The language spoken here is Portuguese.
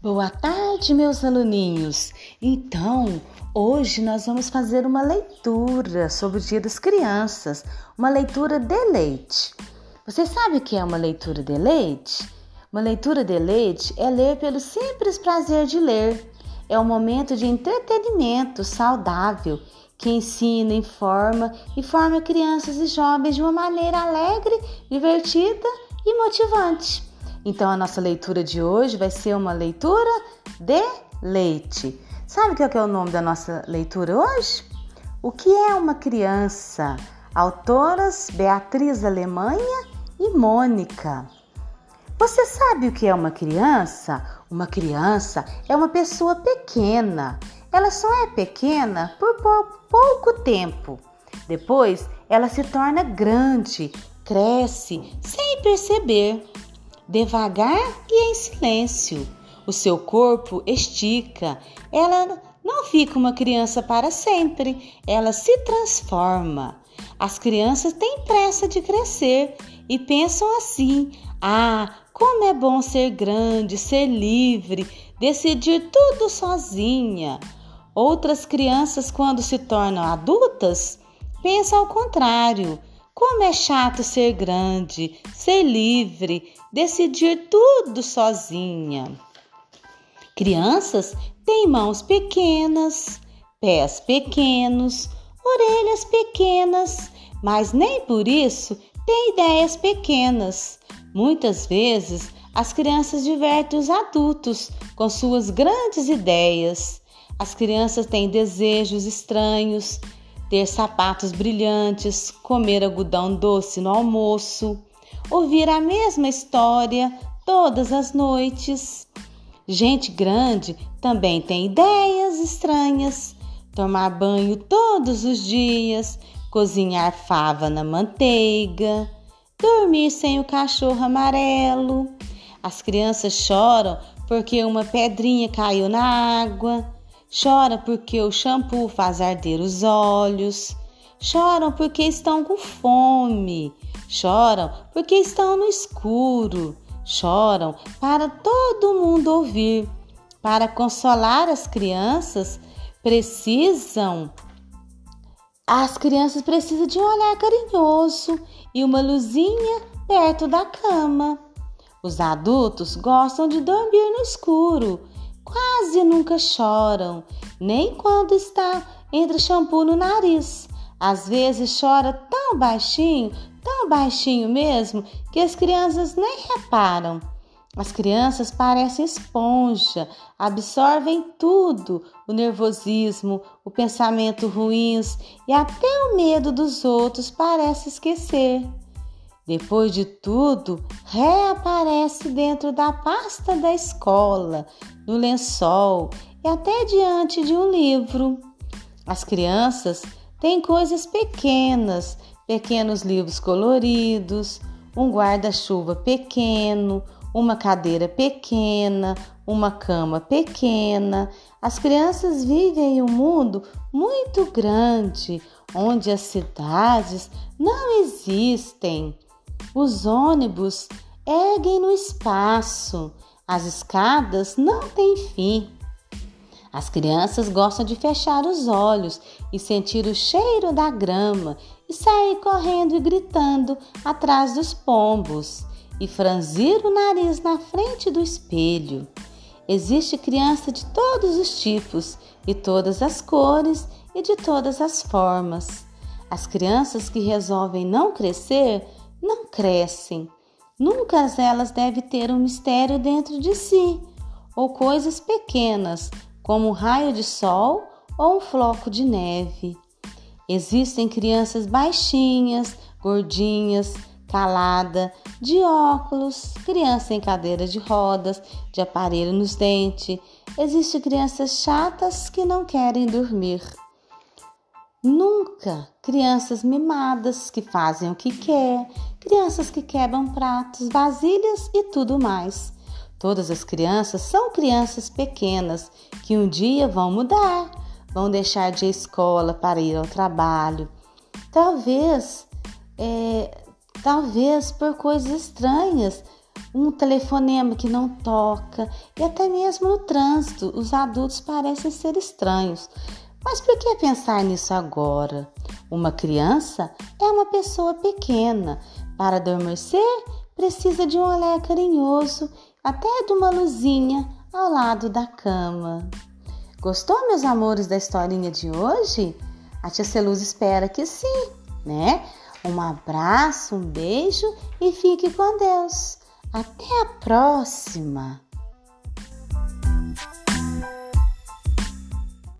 Boa tarde, meus aluninhos. Então, hoje nós vamos fazer uma leitura sobre o Dia das Crianças, uma leitura de leite. Você sabe o que é uma leitura de leite? Uma leitura de leite é ler pelo simples prazer de ler. É um momento de entretenimento saudável que ensina, informa e forma crianças e jovens de uma maneira alegre, divertida e motivante. Então a nossa leitura de hoje vai ser uma leitura de leite. Sabe o é que é o nome da nossa leitura hoje? O que é uma criança? Autoras Beatriz Alemanha e Mônica. Você sabe o que é uma criança? Uma criança é uma pessoa pequena. Ela só é pequena por pouco tempo. Depois, ela se torna grande, cresce sem perceber devagar e em silêncio. O seu corpo estica, ela não fica uma criança para sempre, ela se transforma. As crianças têm pressa de crescer e pensam assim: ah, como é bom ser grande, ser livre, decidir tudo sozinha. Outras crianças, quando se tornam adultas, pensam ao contrário: como é chato ser grande, ser livre, decidir tudo sozinha. Crianças têm mãos pequenas, pés pequenos, orelhas pequenas, mas nem por isso têm ideias pequenas. Muitas vezes as crianças divertem os adultos com suas grandes ideias. As crianças têm desejos estranhos, ter sapatos brilhantes, comer algodão doce no almoço, ouvir a mesma história todas as noites. Gente grande também tem ideias estranhas, tomar banho todos os dias, cozinhar fava na manteiga, dormir sem o cachorro amarelo. As crianças choram porque uma pedrinha caiu na água Chora porque o shampoo faz arder os olhos. Choram porque estão com fome. Choram porque estão no escuro. Choram para todo mundo ouvir. Para consolar as crianças, precisam as crianças precisam de um olhar carinhoso e uma luzinha perto da cama. Os adultos gostam de dormir no escuro quase nunca choram, nem quando está entre shampoo no nariz. Às vezes chora tão baixinho, tão baixinho mesmo, que as crianças nem reparam. As crianças parecem esponja, absorvem tudo: o nervosismo, o pensamento ruins e até o medo dos outros parece esquecer. Depois de tudo, reaparece dentro da pasta da escola, no lençol e até diante de um livro. As crianças têm coisas pequenas, pequenos livros coloridos, um guarda-chuva pequeno, uma cadeira pequena, uma cama pequena. As crianças vivem em um mundo muito grande, onde as cidades não existem. Os ônibus erguem no espaço, as escadas não têm fim. As crianças gostam de fechar os olhos e sentir o cheiro da grama e sair correndo e gritando atrás dos pombos e franzir o nariz na frente do espelho. Existe criança de todos os tipos e todas as cores e de todas as formas. As crianças que resolvem não crescer crescem. Nunca elas devem ter um mistério dentro de si, ou coisas pequenas, como um raio de sol ou um floco de neve. Existem crianças baixinhas, gordinhas, calada, de óculos, criança em cadeira de rodas, de aparelho nos dentes. Existem crianças chatas que não querem dormir. Nunca crianças mimadas que fazem o que quer, crianças que quebram pratos, vasilhas e tudo mais. Todas as crianças são crianças pequenas que um dia vão mudar, vão deixar de ir à escola para ir ao trabalho. Talvez, é, talvez por coisas estranhas, um telefonema que não toca e até mesmo no trânsito os adultos parecem ser estranhos. Mas por que pensar nisso agora? Uma criança é uma pessoa pequena. Para adormecer, precisa de um olhar carinhoso, até de uma luzinha ao lado da cama. Gostou, meus amores, da historinha de hoje? A tia Celuz espera que sim, né? Um abraço, um beijo e fique com Deus. Até a próxima!